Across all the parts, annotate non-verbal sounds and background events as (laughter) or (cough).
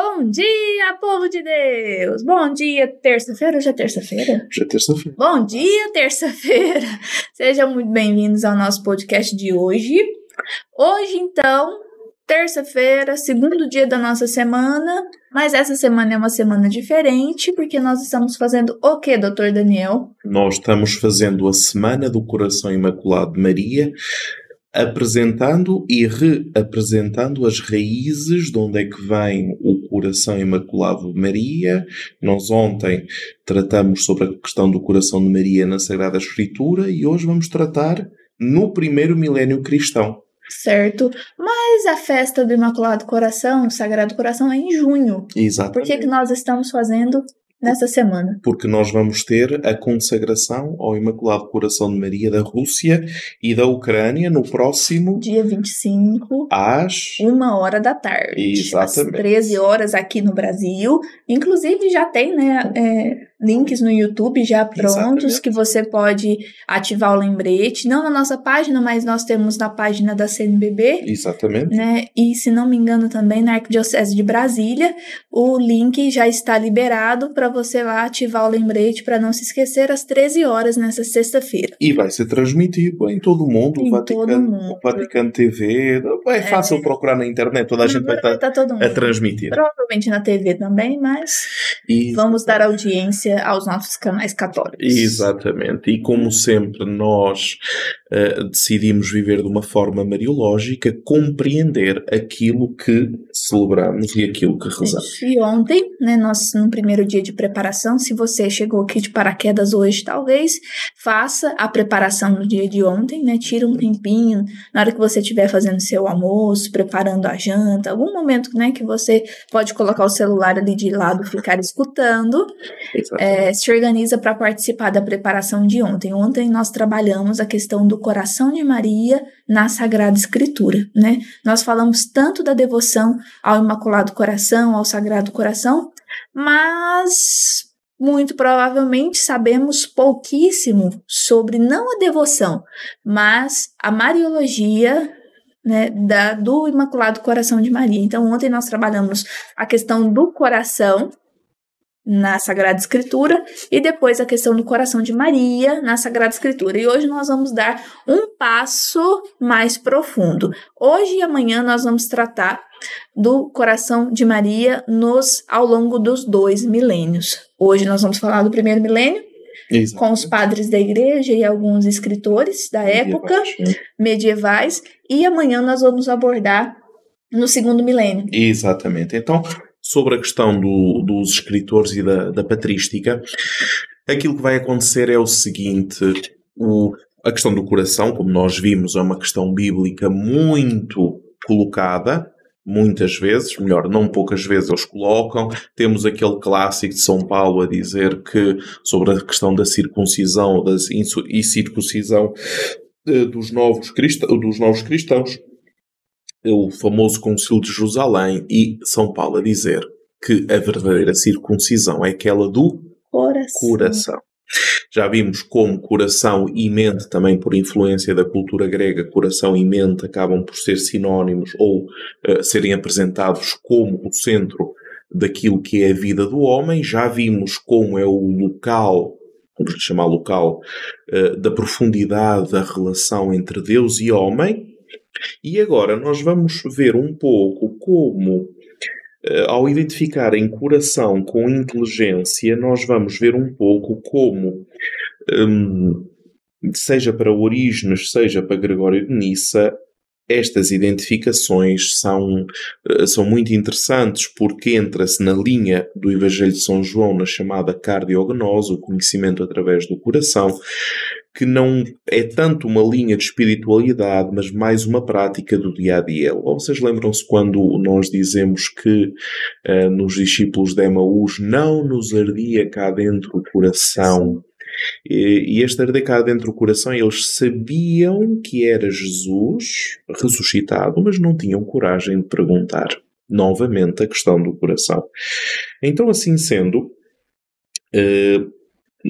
Bom dia, povo de Deus! Bom dia, terça-feira. Hoje é terça-feira? Hoje é terça-feira. Bom dia, terça-feira! (laughs) Sejam muito bem-vindos ao nosso podcast de hoje. Hoje, então, terça-feira, segundo dia da nossa semana, mas essa semana é uma semana diferente, porque nós estamos fazendo o que, doutor Daniel? Nós estamos fazendo a Semana do Coração Imaculado de Maria apresentando e reapresentando as raízes de onde é que vem o coração imaculado de Maria. Nós ontem tratamos sobre a questão do coração de Maria na Sagrada Escritura e hoje vamos tratar no primeiro milénio cristão. Certo, mas a festa do Imaculado Coração, Sagrado Coração, é em junho. Exatamente. Por que, que nós estamos fazendo nessa semana. Porque nós vamos ter a consagração ao Imaculado Coração de Maria da Rússia e da Ucrânia no próximo dia 25 às uma hora da tarde. Exatamente. Às 13 horas aqui no Brasil. Inclusive já tem, né, é, links no YouTube já prontos Exatamente. que você pode ativar o lembrete, não na nossa página, mas nós temos na página da CNBB. Exatamente. Né? E se não me engano também na Arquidiocese de Brasília, o link já está liberado para você lá ativar o lembrete para não se esquecer às 13 horas nessa sexta-feira. E vai ser transmitido em todo o mundo, em Vaticano, todo mundo. o Vaticano TV, é fácil é. procurar na internet, toda a gente vai estar tá, tá a transmitir. Provavelmente na TV também, mas vamos dar audiência aos nossos canais católicos. Exatamente. E como sempre, nós uh, decidimos viver de uma forma mariológica, compreender aquilo que celebramos e aquilo que rezamos. E ontem, né, nós, no primeiro dia de preparação, se você chegou aqui de paraquedas hoje, talvez, faça a preparação no dia de ontem, né? Tira um tempinho, na hora que você estiver fazendo seu almoço, preparando a janta, algum momento, né, que você pode colocar o celular ali de lado, ficar escutando. É, se organiza para participar da preparação de ontem. Ontem nós trabalhamos a questão do coração de Maria na Sagrada Escritura, né? Nós falamos tanto da devoção ao Imaculado Coração, ao Sagrado Coração, mas muito provavelmente sabemos pouquíssimo sobre não a devoção, mas a Mariologia né, da, do Imaculado Coração de Maria. Então, ontem nós trabalhamos a questão do coração, na Sagrada Escritura e depois a questão do coração de Maria na Sagrada Escritura. E hoje nós vamos dar um passo mais profundo. Hoje e amanhã nós vamos tratar do coração de Maria nos ao longo dos dois milênios. Hoje nós vamos falar do primeiro milênio Exatamente. com os padres da igreja e alguns escritores da época medievais e amanhã nós vamos abordar no segundo milênio. Exatamente. Então, sobre a questão do, dos escritores e da, da patrística, aquilo que vai acontecer é o seguinte: o, a questão do coração, como nós vimos, é uma questão bíblica muito colocada. Muitas vezes, melhor, não poucas vezes eles colocam. Temos aquele clássico de São Paulo a dizer que sobre a questão da circuncisão das, e circuncisão eh, dos novos, dos novos cristãos o famoso Concílio de Jerusalém e São Paulo a dizer que a verdadeira circuncisão é aquela do coração. coração. Já vimos como coração e mente, também por influência da cultura grega, coração e mente acabam por ser sinónimos ou uh, serem apresentados como o centro daquilo que é a vida do homem. Já vimos como é o local, vamos chamar local, uh, da profundidade da relação entre Deus e homem. E agora nós vamos ver um pouco como, eh, ao identificar em coração com inteligência, nós vamos ver um pouco como, um, seja para Orígenes, seja para Gregório de Nissa, estas identificações são, eh, são muito interessantes porque entra-se na linha do Evangelho de São João, na chamada cardiognose, o conhecimento através do coração, que não é tanto uma linha de espiritualidade, mas mais uma prática do dia a dia. Vocês lembram-se quando nós dizemos que uh, nos discípulos de Emaús não nos ardia cá dentro o coração? E, este arder cá dentro do coração, eles sabiam que era Jesus ressuscitado, mas não tinham coragem de perguntar novamente a questão do coração. Então, assim sendo, uh,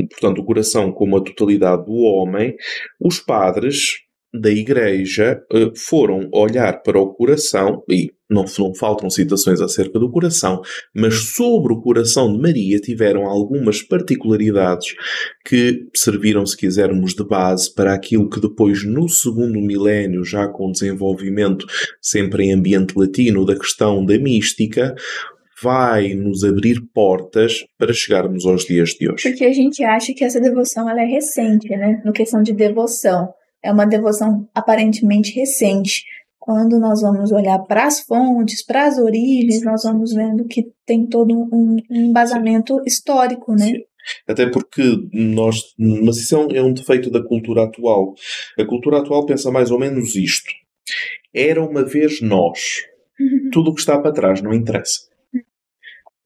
portanto, o coração como a totalidade do homem, os padres da Igreja eh, foram olhar para o coração, e não, não faltam citações acerca do coração, mas sobre o coração de Maria tiveram algumas particularidades que serviram, se quisermos, de base para aquilo que depois, no segundo milénio, já com desenvolvimento sempre em ambiente latino da questão da mística, vai nos abrir portas para chegarmos aos dias de hoje. Porque a gente acha que essa devoção ela é recente, né? No questão de devoção. É uma devoção aparentemente recente. Quando nós vamos olhar para as fontes, para as origens, nós vamos vendo que tem todo um, embasamento histórico, né? Sim. Até porque nós. Mas isso é um, é um defeito da cultura atual. A cultura atual pensa mais ou menos isto. Era uma vez nós. Tudo o que está para trás não interessa.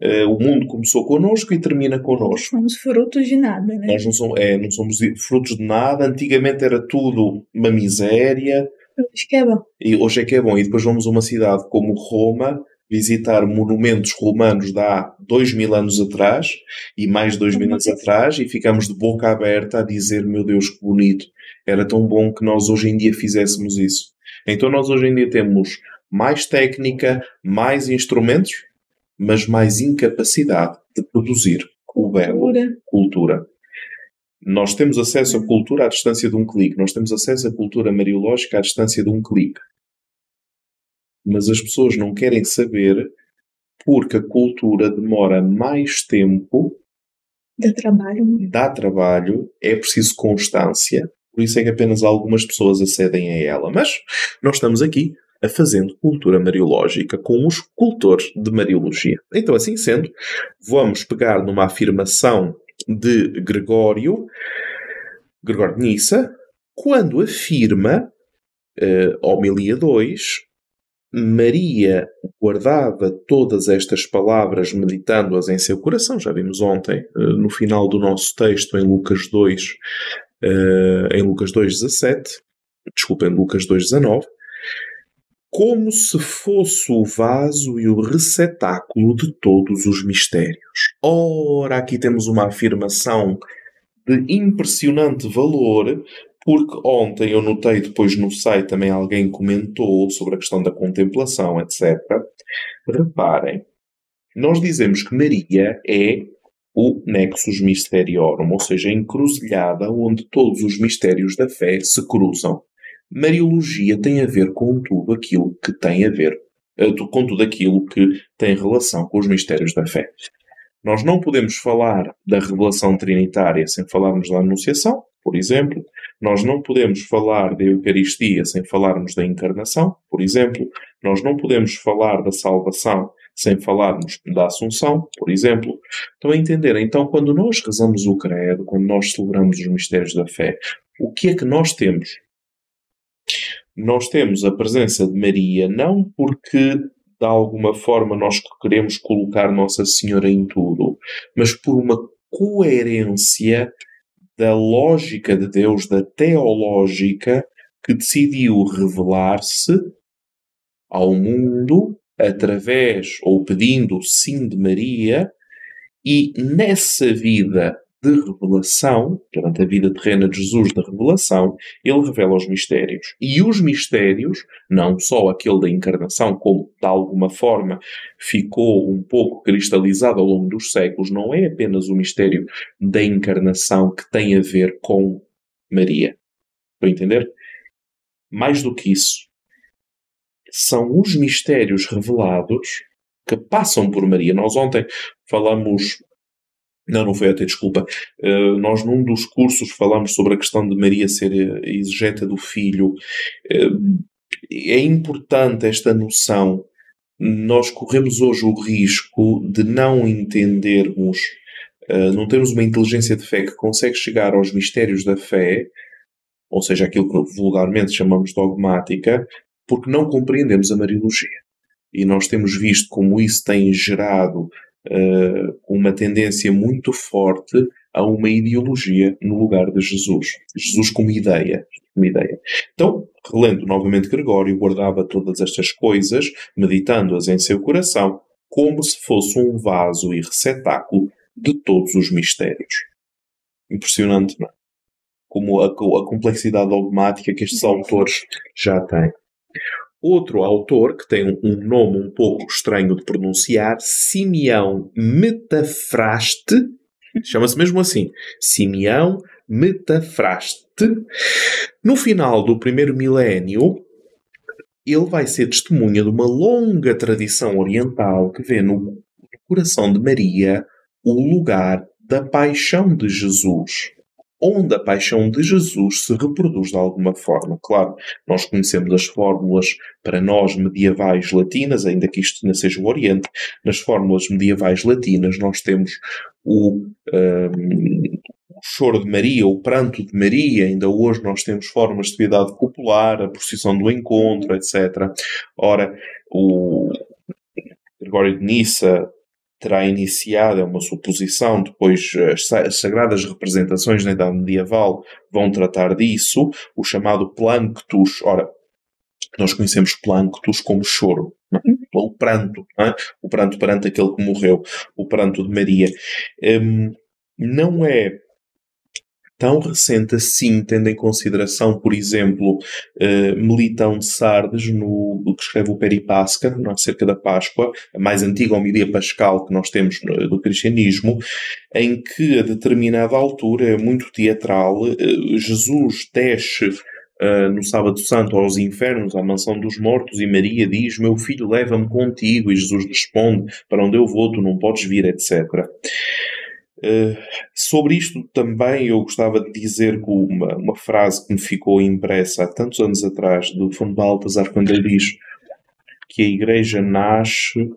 Uh, o mundo começou connosco e termina connosco. Somos frutos de nada, né? Nós não somos, é, não somos frutos de nada. Antigamente era tudo uma miséria. Hoje é bom. E hoje é que é bom. E depois vamos a uma cidade como Roma visitar monumentos romanos de há dois mil anos atrás e mais dois mil anos atrás e ficamos de boca aberta a dizer meu Deus que bonito era tão bom que nós hoje em dia fizéssemos isso então nós hoje em dia temos mais técnica mais instrumentos mas mais incapacidade de produzir o belo, cultura. Nós temos acesso à cultura à distância de um clique, nós temos acesso à cultura mariológica à distância de um clique. Mas as pessoas não querem saber porque a cultura demora mais tempo. Dá trabalho. Dá trabalho, é preciso constância, por isso é que apenas algumas pessoas acedem a ela. Mas nós estamos aqui a fazendo cultura mariológica com os cultores de mariologia. Então, assim sendo, vamos pegar numa afirmação de Gregório, Gregório de Nissa, quando afirma, uh, homilia 2, Maria guardava todas estas palavras meditando-as em seu coração. Já vimos ontem, uh, no final do nosso texto, em Lucas 2, uh, eh, em Lucas 2, 17, desculpa, em Lucas 2, 19, como se fosse o vaso e o receptáculo de todos os mistérios. Ora, aqui temos uma afirmação de impressionante valor, porque ontem eu notei depois no site também alguém comentou sobre a questão da contemplação, etc. Reparem, nós dizemos que Maria é o Nexus Mysteriorum, ou seja, a encruzilhada onde todos os mistérios da fé se cruzam. Mariologia tem a ver com tudo aquilo que tem a ver, eh, com tudo aquilo que tem relação com os mistérios da fé. Nós não podemos falar da revelação trinitária sem falarmos da Anunciação, por exemplo. Nós não podemos falar da Eucaristia sem falarmos da Encarnação, por exemplo. Nós não podemos falar da salvação sem falarmos da Assunção, por exemplo. Estão a entender? Então, quando nós rezamos o Credo, quando nós celebramos os mistérios da fé, o que é que nós temos? Nós temos a presença de Maria não porque de alguma forma nós queremos colocar Nossa Senhora em tudo, mas por uma coerência da lógica de Deus, da teológica, que decidiu revelar-se ao mundo através ou pedindo o sim de Maria, e nessa vida de revelação, durante a vida terrena de Jesus de revelação, ele revela os mistérios. E os mistérios, não só aquele da encarnação, como de alguma forma ficou um pouco cristalizado ao longo dos séculos, não é apenas o mistério da encarnação que tem a ver com Maria. Estou a entender? Mais do que isso, são os mistérios revelados que passam por Maria. Nós ontem falamos não, não foi até, desculpa. Uh, nós, num dos cursos, falamos sobre a questão de Maria ser a exegeta do filho. Uh, é importante esta noção. Nós corremos hoje o risco de não entendermos, uh, não termos uma inteligência de fé que consegue chegar aos mistérios da fé, ou seja, aquilo que vulgarmente chamamos dogmática, porque não compreendemos a Mariologia. E nós temos visto como isso tem gerado uh, uma tendência muito forte a uma ideologia no lugar de Jesus. Jesus como ideia. Como ideia. Então, relendo novamente Gregório, guardava todas estas coisas, meditando-as em seu coração, como se fosse um vaso e receptáculo de todos os mistérios. Impressionante, não é? como a, a complexidade dogmática que estes autores já têm. Outro autor que tem um nome um pouco estranho de pronunciar, Simeão Metafraste, chama-se mesmo assim, Simeão Metafraste. No final do primeiro milénio, ele vai ser testemunha de uma longa tradição oriental que vê no coração de Maria o lugar da paixão de Jesus onde a paixão de Jesus se reproduz de alguma forma. Claro, nós conhecemos as fórmulas para nós medievais latinas, ainda que isto não seja o Oriente, nas fórmulas medievais latinas nós temos o, um, choro de Maria, o pranto de Maria, ainda hoje nós temos formas de piedade popular, a procissão do encontro, etc. Ora, o Gregório de Nissa terá iniciado, é uma suposição, depois as sagradas representações na Idade Medieval vão tratar disso, o chamado Planctus, ora, nós conhecemos Planctus como choro, é? ou pranto, é? o pranto perante aquele que morreu, o pranto de Maria. Um, não é tão recente assim, tendo em consideração, por exemplo, uh, Melitão de Sardes, no, que escreve o Peripasca, acerca da Páscoa, a mais antiga homilia pascal que nós temos no, do cristianismo, em que a determinada altura, é muito teatral, uh, Jesus desce Uh, no Sábado Santo aos infernos, à mansão dos mortos, e Maria diz: Meu filho, leva-me contigo. E Jesus responde: Para onde eu vou, tu não podes vir, etc. Uh, sobre isto também eu gostava de dizer uma, uma frase que me ficou impressa há tantos anos atrás do Fundo Baltasar, quando ele diz que a Igreja nasce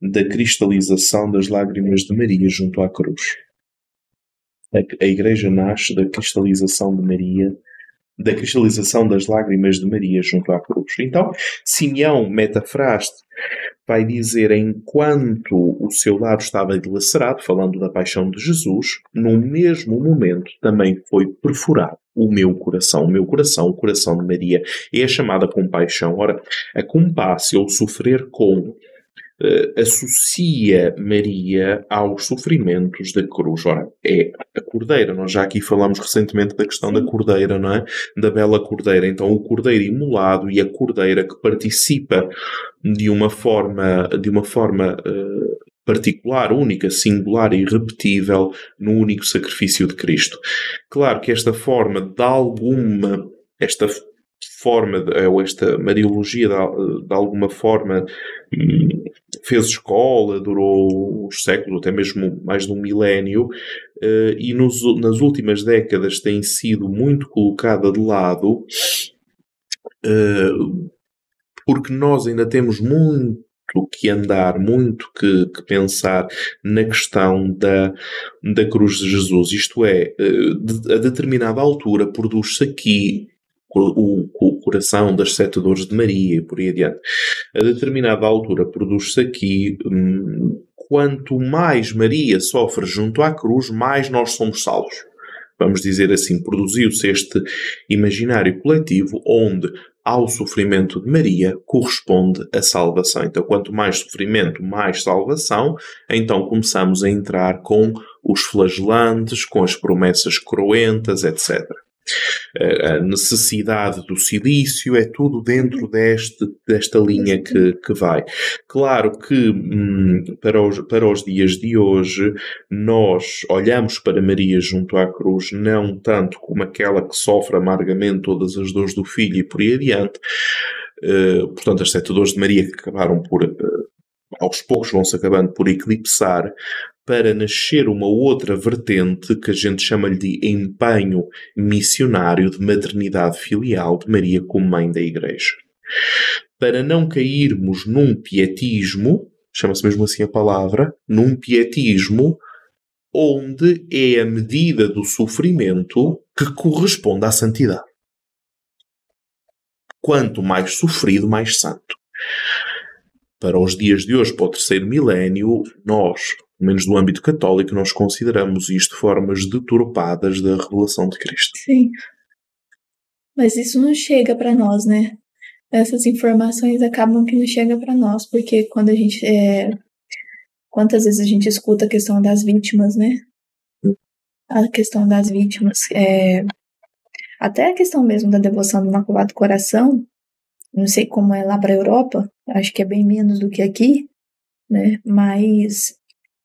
da cristalização das lágrimas de Maria junto à cruz. A, a Igreja nasce da cristalização de Maria da cristalização das lágrimas de Maria junto à cruz. Então, Simeão metafraste vai dizer enquanto o seu lado estava dilacerado, falando da paixão de Jesus, no mesmo momento também foi perfurado o meu coração, o meu coração, o coração de Maria. É a chamada compaixão. Ora, a compasse ou sofrer com uh, associa Maria aos sofrimentos da cruz. Ora, é a cordeira. Nós já aqui falamos recentemente da questão da cordeira, não é? Da bela cordeira. Então, o cordeiro imolado e a cordeira que participa de uma forma, de uma forma uh, particular, única, singular e irrepetível no único sacrifício de Cristo. Claro que esta forma de alguma, esta forma, ou esta Mariologia de, de alguma forma hum, fez escola, durou uns séculos, até mesmo mais de um milénio, eh, e nos, nas últimas décadas tem sido muito colocada de lado, eh, porque nós ainda temos muito que andar, muito que, que, pensar na questão da, da cruz de Jesus. Isto é, eh, a determinada altura produz-se aqui o, o, coração das sete dores de Maria e por aí adiante. A determinada altura produz-se aqui, hum, quanto mais Maria sofre junto à cruz, mais nós somos salvos. Vamos dizer assim, produziu-se este imaginário coletivo onde ao sofrimento de Maria corresponde a salvação. Então, quanto mais sofrimento, mais salvação. Então, começamos a entrar com os flagelantes, com as promessas cruentas, etc a necessidade do silício, é tudo dentro deste, desta linha que, que vai. Claro que hum, para, os, para os dias de hoje nós olhamos para Maria junto à cruz não tanto como aquela que sofre amargamente todas as dores do filho e por aí adiante, uh, portanto as sete dores de Maria que acabaram por uh, aos poucos vão-se acabando por eclipsar, para nascer uma outra vertente que a gente chama-lhe de empenho missionário de maternidade filial de Maria como mãe da Igreja. Para não cairmos num pietismo, chama-se mesmo assim a palavra, num pietismo onde é a medida do sofrimento que corresponde à santidade. Quanto mais sofrido, mais santo. Para os dias de hoje, para o terceiro milénio, nós menos do âmbito católico, nós consideramos isto formas deturpadas da revelação de Cristo. Sim. Mas isso não chega para nós, né? Essas informações acabam que não chegam para nós, porque quando a gente. É... Quantas vezes a gente escuta a questão das vítimas, né? A questão das vítimas. É... Até a questão mesmo da devoção do Imaculado Coração, não sei como é lá para a Europa, acho que é bem menos do que aqui, né? Mas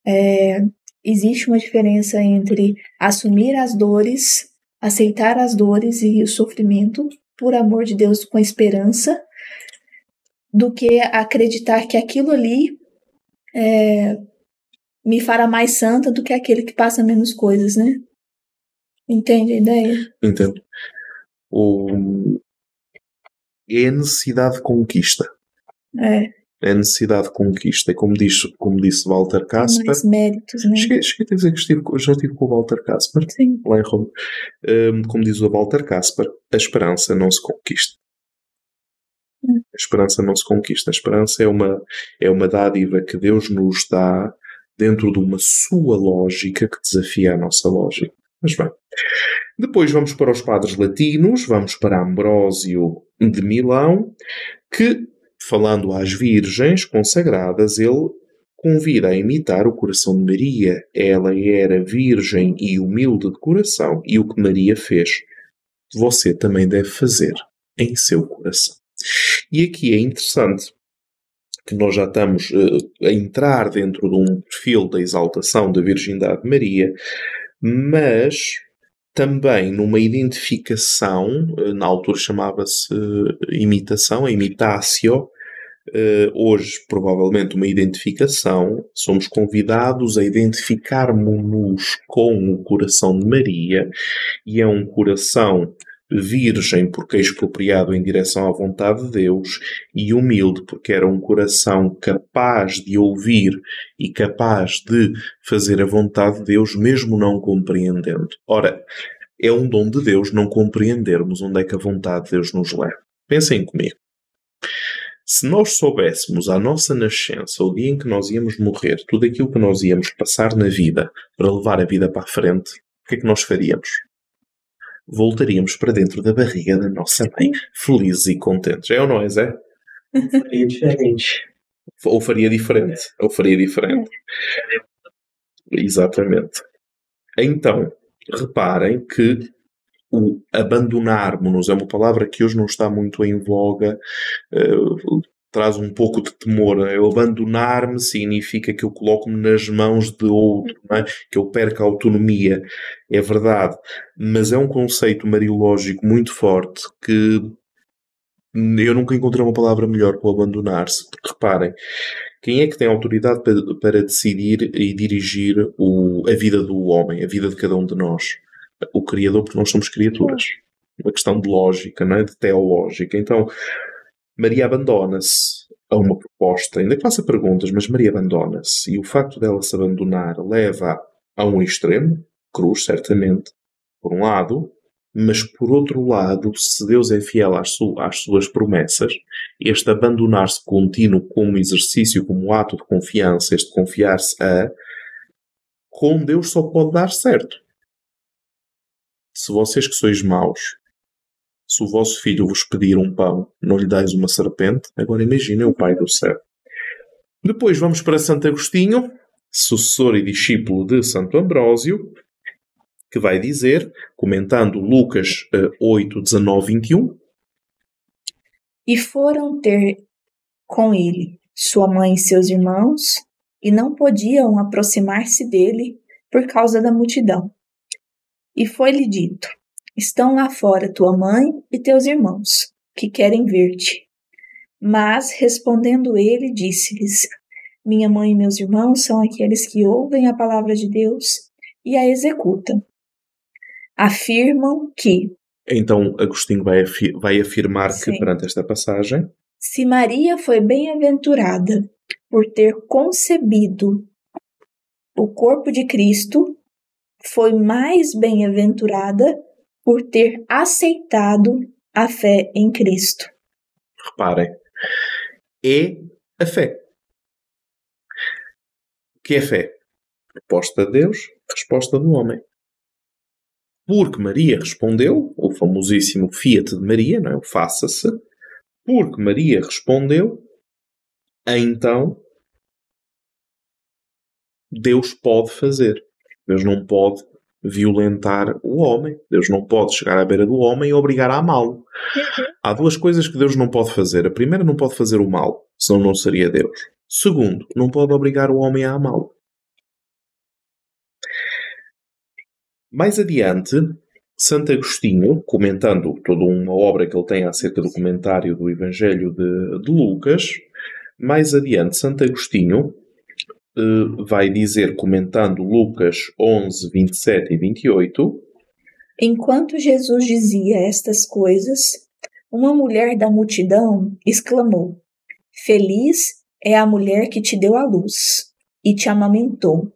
é, existe uma diferença entre assumir as dores, aceitar as dores e o sofrimento por amor de Deus com esperança, do que acreditar que aquilo ali é, me fará mais santa do que aquele que passa menos coisas, né? Entende a ideia? Entendo. O... É a necessidade de conquista. É. É a necessidade de conquista. E como, diz, como disse Walter Casper. Mais méritos, né? Cheguei, cheguei a dizer que estive, já estive com o Walter Casper. Sim. Lá em Roma. Um, como diz o Walter Casper, a esperança não se conquista. Hum. A esperança não se conquista. A esperança é uma, é uma dádiva que Deus nos dá dentro de uma sua lógica que desafia a nossa lógica. Mas bem. Depois vamos para os padres latinos, vamos para Ambrósio de Milão, que, falando às virgens consagradas, ele convida a imitar o coração de Maria. Ela era virgem e humilde de coração, e o que Maria fez, você também deve fazer em seu coração. E aqui é interessante que nós já estamos uh, a entrar dentro de um perfil da exaltação da Virgindade de Maria, mas também numa identificação, uh, na altura chamava-se imitação, a imitatio, hoje provavelmente uma identificação, somos convidados a identificarmos-nos com o coração de Maria, e é um coração virgem porque expropriado em direção à vontade de Deus e humilde porque era um coração capaz de ouvir e capaz de fazer a vontade de Deus mesmo não compreendendo. Ora, é um dom de Deus não compreendermos onde é que a vontade de Deus nos leva. Pensem comigo. Se nós soubéssemos à nossa nascença, o dia em que nós íamos morrer, tudo aquilo que nós íamos passar na vida para levar a vida para a frente, o que é que nós faríamos? voltaríamos para dentro da barriga da nossa mãe, felizes e contentes. É ou não é, Zé? Faria diferente. Ou faria diferente. Ou faria diferente. Exatamente. Então, reparem que o abandonarmos-nos é uma palavra que hoje não está muito em voga. Uh, traz um pouco de temor. Eu abandonar-me significa que eu coloco-me nas mãos de outro, é? que eu perco a autonomia. É verdade, mas é um conceito mariológico muito forte que eu nunca encontrei uma palavra melhor para abandonar-se. Porque reparem, quem é que tem autoridade para, para decidir e dirigir o, a vida do homem, a vida de cada um de nós? O Criador, porque nós somos criaturas. Uma questão de lógica, não é? de teológica. Então, Maria abandona-se a uma proposta, ainda que faça perguntas, mas Maria abandona-se. E o facto dela se abandonar leva a um extremo, cruz, certamente, por um lado, mas por outro lado, se Deus é fiel às, su às suas promessas, este abandonar-se contínuo como exercício, como ato de confiança, este confiar-se a, com Deus só pode dar certo. Se vocês que sois maus se o vosso filho vos pedir um pão, não lhe dais uma serpente. Agora imaginem o Pai do céu. Depois vamos para Santo Agostinho, sucessor e discípulo de Santo Ambrósio, que vai dizer, comentando Lucas 8, 19, 21. E foram ter com ele sua mãe e seus irmãos, e não podiam aproximar-se dele por causa da multidão. E foi-lhe dito: Estão lá fora tua mãe e teus irmãos, que querem ver-te. Mas, respondendo ele, disse-lhes: Minha mãe e meus irmãos são aqueles que ouvem a palavra de Deus e a executam. Afirmam que. Então, Agostinho vai, vai afirmar Sim. que, perante esta passagem, se Maria foi bem-aventurada por ter concebido o corpo de Cristo, foi mais bem-aventurada por ter aceitado a fé em Cristo. Reparem, é a fé. O que é fé? Resposta de Deus, resposta do homem. Porque Maria respondeu, o famosíssimo Fiat de Maria, não é? o faça-se, porque Maria respondeu, então Deus pode fazer. Deus não pode violentar o homem. Deus não pode chegar à beira do homem e obrigar a amá-lo. Uhum. Há duas coisas que Deus não pode fazer. A primeira, não pode fazer o mal, senão não seria Deus. Segundo, não pode obrigar o homem a amá-lo. Mais adiante, Santo Agostinho, comentando toda uma obra que ele tem acerca do comentário do Evangelho de, de Lucas, mais adiante, Santo Agostinho vai dizer, comentando Lucas 11, 27 e 28, Enquanto Jesus dizia estas coisas, uma mulher da multidão exclamou: Feliz é a mulher que te deu a luz e te amamentou.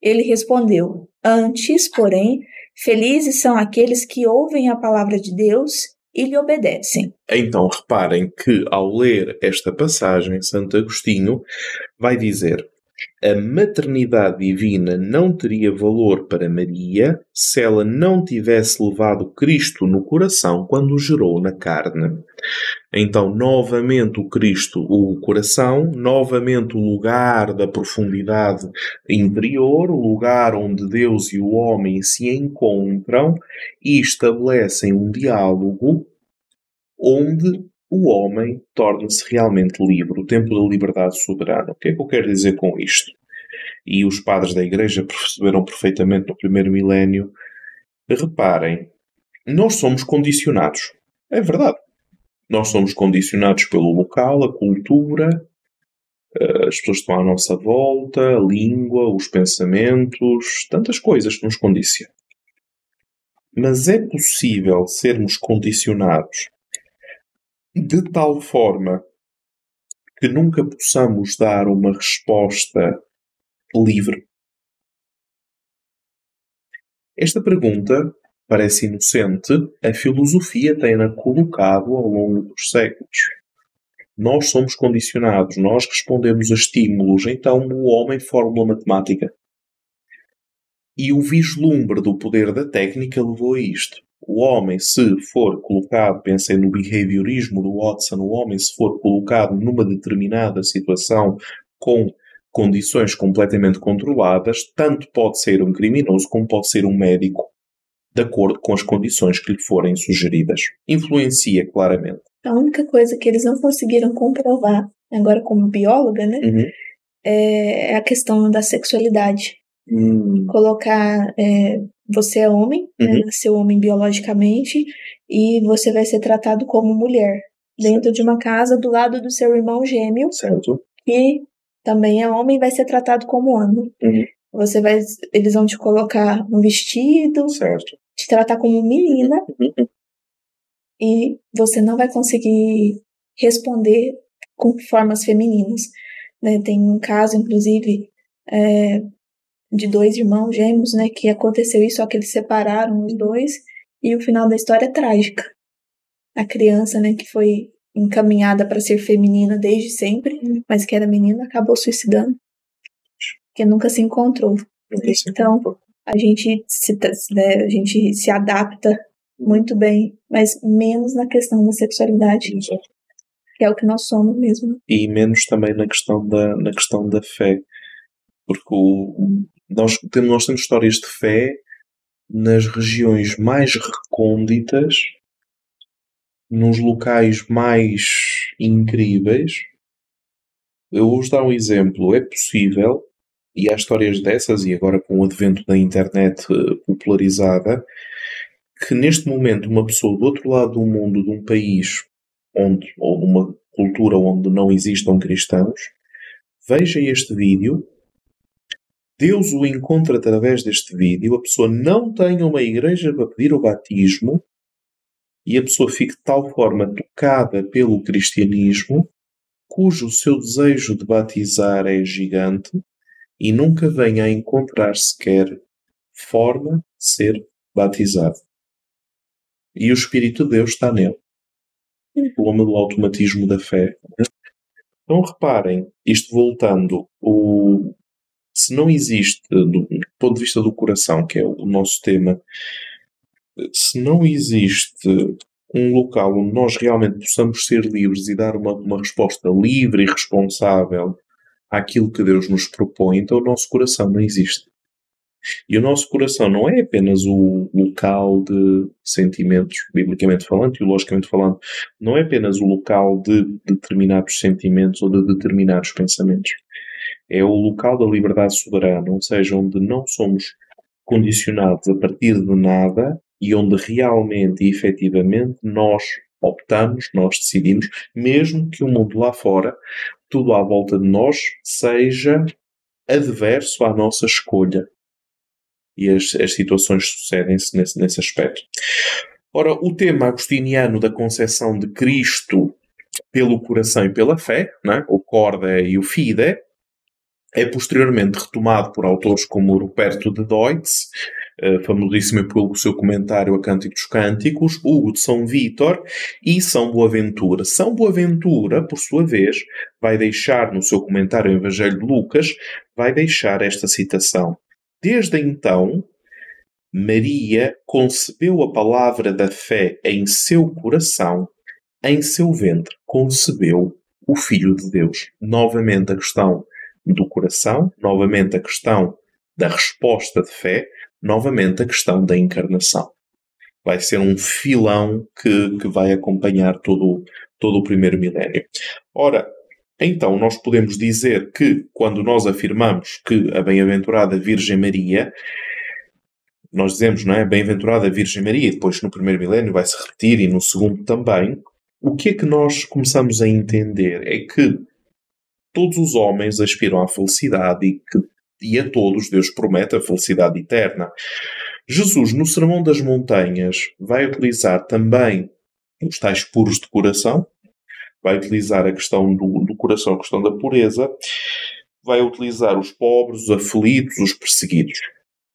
Ele respondeu: Antes, porém, felizes são aqueles que ouvem a palavra de Deus e lhe obedecem. Então reparem que ao ler esta passagem, Santo Agostinho vai dizer: a maternidade divina não teria valor para Maria se ela não tivesse levado Cristo no coração quando o gerou na carne. Então, novamente o Cristo, o coração, novamente o lugar da profundidade interior, o lugar onde Deus e o homem se encontram e estabelecem um diálogo onde o homem torna-se realmente livre, o tempo da liberdade soberana. O que é que eu quero dizer com isto? E os padres da Igreja perceberam perfeitamente no primeiro milénio. Reparem, nós somos condicionados. É verdade. Nós somos condicionados pelo local, a cultura, eh, as pessoas que estão à nossa volta, a língua, os pensamentos, tantas coisas que nos condicionam. Mas é possível sermos condicionados de tal forma que nunca possamos dar uma resposta livre? Esta pergunta parece inocente, a filosofia tem-na colocado ao longo dos séculos. Nós somos condicionados, nós respondemos a estímulos, então o homem forma uma matemática. E o vislumbre do poder da técnica levou a isto. O homem, se for colocado, pensem no behaviorismo do Watson, o homem, se for colocado numa determinada situação com condições completamente controladas, tanto pode ser um criminoso como pode ser um médico, de acordo com as condições que lhe forem sugeridas. Influencia claramente. A única coisa que eles não conseguiram comprovar, agora como bióloga, né, Uhum. é a questão da sexualidade. Hum, Colocar é, você é homem, né, Uhum. nasceu homem biologicamente, e você vai ser tratado como mulher dentro de uma casa do lado do seu irmão gêmeo, certo? que também é homem, vai ser tratado como homem. Uhum. Você vai, eles vão te colocar um vestido, Certo. te tratar como menina, Uhum. e você não vai conseguir responder com formas femininas. né? Tem um caso, inclusive, é, de dois irmãos gêmeos, né, que aconteceu isso, só que eles separaram os dois, e o final da história é trágica. A criança, né, que foi encaminhada para ser feminina desde sempre, mas que era menina, acabou suicidando, porque nunca se encontrou. Então, a gente se, né, a gente se adapta muito bem, mas menos na questão da sexualidade, que é o que nós somos mesmo. e menos também na questão da, na questão da fé. Porque o, nós, temos, nós temos histórias de fé nas regiões mais recônditas, nos locais mais incríveis. Eu vou dar um exemplo. É possível, e há histórias dessas, e agora com o advento da internet eh, popularizada, que neste momento uma pessoa do outro lado do mundo, de um país onde, ou numa cultura onde não existam cristãos, veja este vídeo, Deus o encontra através deste vídeo, a pessoa não tem uma igreja para pedir o batismo e a pessoa fica de tal forma tocada pelo cristianismo, cujo seu desejo de batizar é gigante e nunca venha a encontrar sequer forma de ser batizado. E o Espírito de Deus está nele o homem do automatismo da fé. Então reparem, isto voltando, o, se não existe, do ponto de vista do coração, que é o nosso tema, se não existe um local onde nós realmente possamos ser livres e dar uma, uma resposta livre e responsável àquilo que Deus nos propõe, então o nosso coração não existe. E o nosso coração não é apenas o local de sentimentos, biblicamente falando, teologicamente falando, não é apenas o local de determinados sentimentos ou de determinados pensamentos. É o local da liberdade soberana, ou seja, onde não somos condicionados a partir de nada e onde realmente e efetivamente nós optamos, nós decidimos, mesmo que o mundo lá fora, tudo à volta de nós, seja adverso à nossa escolha. E as, as situações sucedem-se nesse, nesse aspecto. Ora, o tema agostiniano da concepção de Cristo pelo coração e pela fé, né? o corda e o fide, é posteriormente retomado por autores como Ruperto de Deutz, eh, famosíssimo pelo seu comentário a Cântico dos Cânticos, Hugo de São Vítor e São Boaventura. São Boaventura, por sua vez, vai deixar no seu comentário ao Evangelho de Lucas, vai deixar esta citação. Desde então, Maria concebeu a palavra da fé em seu coração, em seu ventre concebeu o Filho de Deus. Novamente a questão do coração, novamente a questão da resposta de fé, novamente a questão da encarnação. Vai ser um filão que, que vai acompanhar todo, todo o primeiro milénio. Ora, então nós podemos dizer que quando nós afirmamos que a bem-aventurada Virgem Maria, nós dizemos, não é? Bem-aventurada Virgem Maria, depois no primeiro milénio vai se repetir e no segundo também. O que é que nós começamos a entender? É que todos os homens aspiram à felicidade e que e a todos Deus promete a felicidade eterna. Jesus, no Sermão das Montanhas, vai utilizar também os tais puros de coração, vai utilizar a questão do, do coração, a questão da pureza, vai utilizar os pobres, os aflitos, os perseguidos.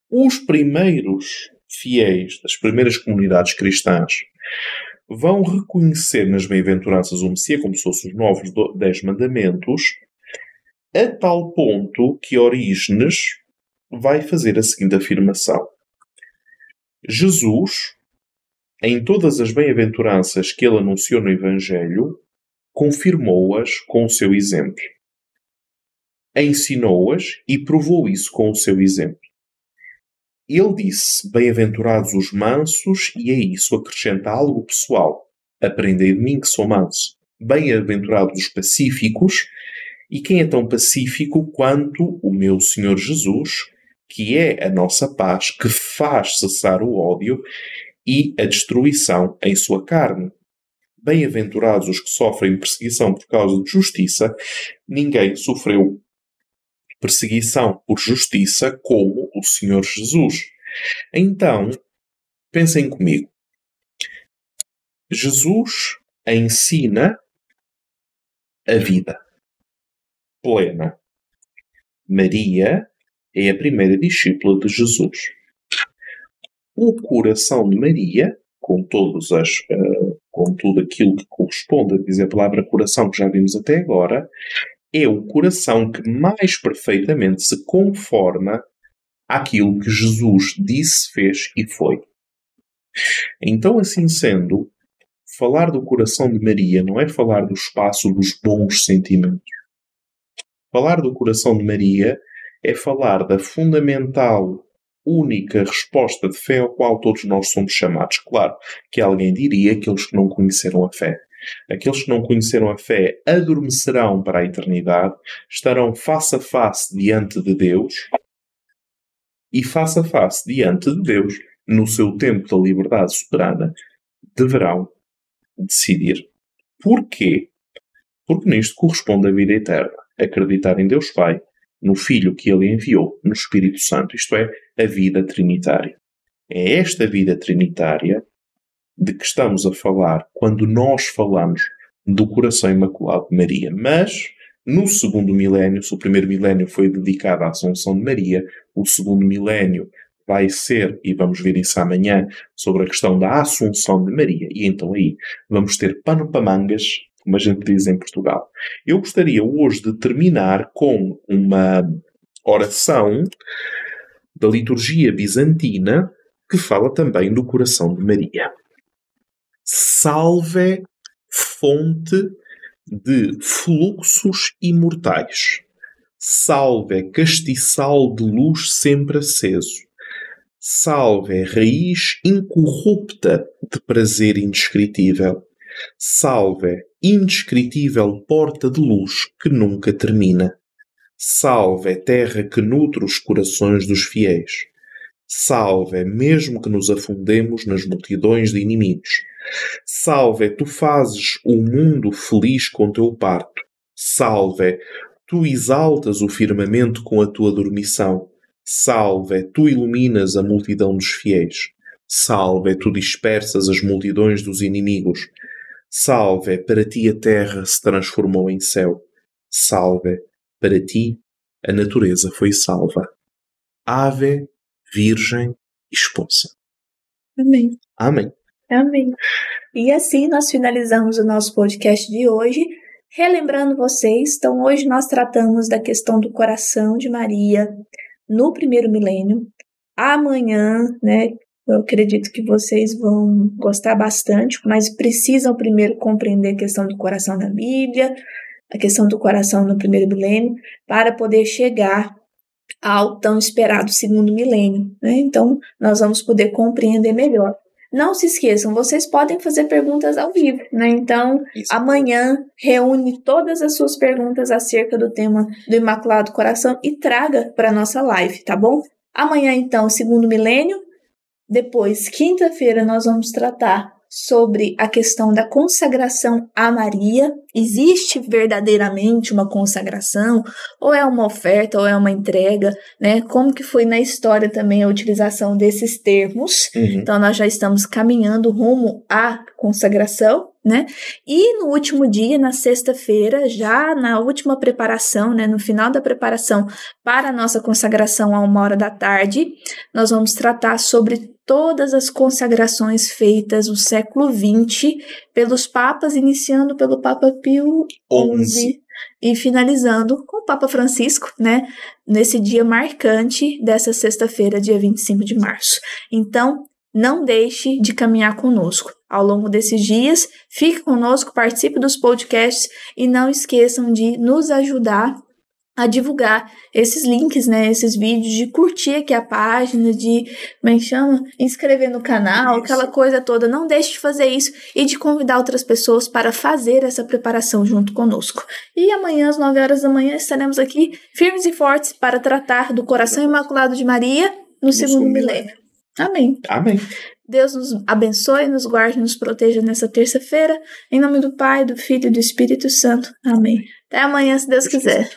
Os primeiros fiéis das primeiras comunidades cristãs vão reconhecer nas bem-aventuranças o Messias como se fossem os novos dez mandamentos a tal ponto que Orígenes vai fazer a seguinte afirmação: Jesus, em todas as bem-aventuranças que ele anunciou no Evangelho, confirmou-as com o seu exemplo. Ensinou-as e provou isso com o seu exemplo. Ele disse: Bem-aventurados os mansos, e a isso acrescenta algo pessoal. Aprendei de mim que sou manso. Bem-aventurados os pacíficos, e quem é tão pacífico quanto o meu Senhor Jesus, que é a nossa paz, que faz cessar o ódio e a destruição em sua carne. Bem-aventurados os que sofrem perseguição por causa de justiça, ninguém sofreu perseguição por justiça como o Senhor Jesus. Então, pensem comigo. Jesus ensina a vida plena. Maria é a primeira discípula de Jesus. O coração de Maria, com, todos as, uh, com tudo aquilo que corresponde a dizer a palavra coração que já vimos até agora, é o coração que mais perfeitamente se conforma àquilo que Jesus disse, fez e foi. Então, assim sendo, falar do coração de Maria não é falar do espaço dos bons sentimentos. Falar do coração de Maria é falar da fundamental, única resposta de fé ao qual todos nós somos chamados. Claro que alguém diria aqueles que não conheceram a fé. Aqueles que não conheceram a fé adormecerão para a eternidade, estarão face a face diante de Deus e face a face diante de Deus, no seu tempo da liberdade soberana, deverão decidir. Porquê? Porque nisto corresponde a vida eterna acreditar em Deus Pai, no Filho que Ele enviou, no Espírito Santo, isto é, a vida trinitária. É esta vida trinitária de que estamos a falar quando nós falamos do coração imaculado de Maria. Mas, no segundo milénio, se o primeiro milénio foi dedicado à Assunção de Maria, o segundo milénio vai ser, e vamos ver isso amanhã, sobre a questão da Assunção de Maria. E então aí vamos ter pano para mangas como a gente diz em Portugal. Eu gostaria hoje de terminar com uma oração da liturgia bizantina que fala também do coração de Maria. Salve, fonte de fluxos imortais. Salve castiçal de luz sempre aceso. Salve raiz incorrupta de prazer indescritível. Salve indescritível porta de luz que nunca termina. Salve terra que nutre os corações dos fiéis. Salve mesmo que nos afundemos nas multidões de inimigos. Salve tu fazes o mundo feliz com teu parto. Salve tu exaltas o firmamento com a tua dormição. Salve, tu iluminas a multidão dos fiéis. Salve, tu dispersas as multidões dos inimigos. Salve, para ti a terra se transformou em céu. Salve, para ti a natureza foi salva. Ave, Virgem, Esposa. Amém. Amém. Amém. E assim nós finalizamos o nosso podcast de hoje. Relembrando vocês, então hoje nós tratamos da questão do coração de Maria no primeiro milênio. Amanhã, né, eu acredito que vocês vão gostar bastante, mas precisam primeiro compreender a questão do coração na Bíblia, a questão do coração no primeiro milênio, para poder chegar ao tão esperado segundo milênio. Né? Então, nós vamos poder compreender melhor. Não se esqueçam, vocês podem fazer perguntas ao vivo, né? Então, Isso. amanhã reúne todas as suas perguntas acerca do tema do Imaculado Coração e traga para nossa live, tá bom? Amanhã, então, segundo milênio. Depois, quinta-feira, nós vamos tratar sobre a questão da consagração a Maria. Existe verdadeiramente uma consagração? Ou é uma oferta, ou é uma entrega? Né? Como que foi na história também a utilização desses termos? Uhum. Então, nós já estamos caminhando rumo à consagração né? E no último dia, na sexta-feira, já na última preparação, né, no final da preparação para a nossa consagração a uma hora da tarde, nós vamos tratar sobre todas as consagrações feitas no século XX pelos papas, iniciando pelo Papa Pio XI e finalizando com o Papa Francisco, né, nesse dia marcante dessa sexta-feira, dia 25 de março. Então, não deixe de caminhar conosco ao longo desses dias. Fique conosco, participe dos podcasts e não esqueçam de nos ajudar a divulgar esses links, né, esses vídeos, de curtir aqui a página, de, como é que chama? Inscrever no canal, isso. aquela coisa toda. Não deixe de fazer isso e de convidar outras pessoas para fazer essa preparação junto conosco. E amanhã, às 9 horas da manhã, estaremos aqui firmes e fortes para tratar do coração imaculado de Maria no segundo milênio. Amém. Amém. Deus nos abençoe, nos guarde, nos proteja nessa terça-feira. Em nome do Pai, do Filho e do Espírito Santo. Amém. Até amanhã, se Deus quiser.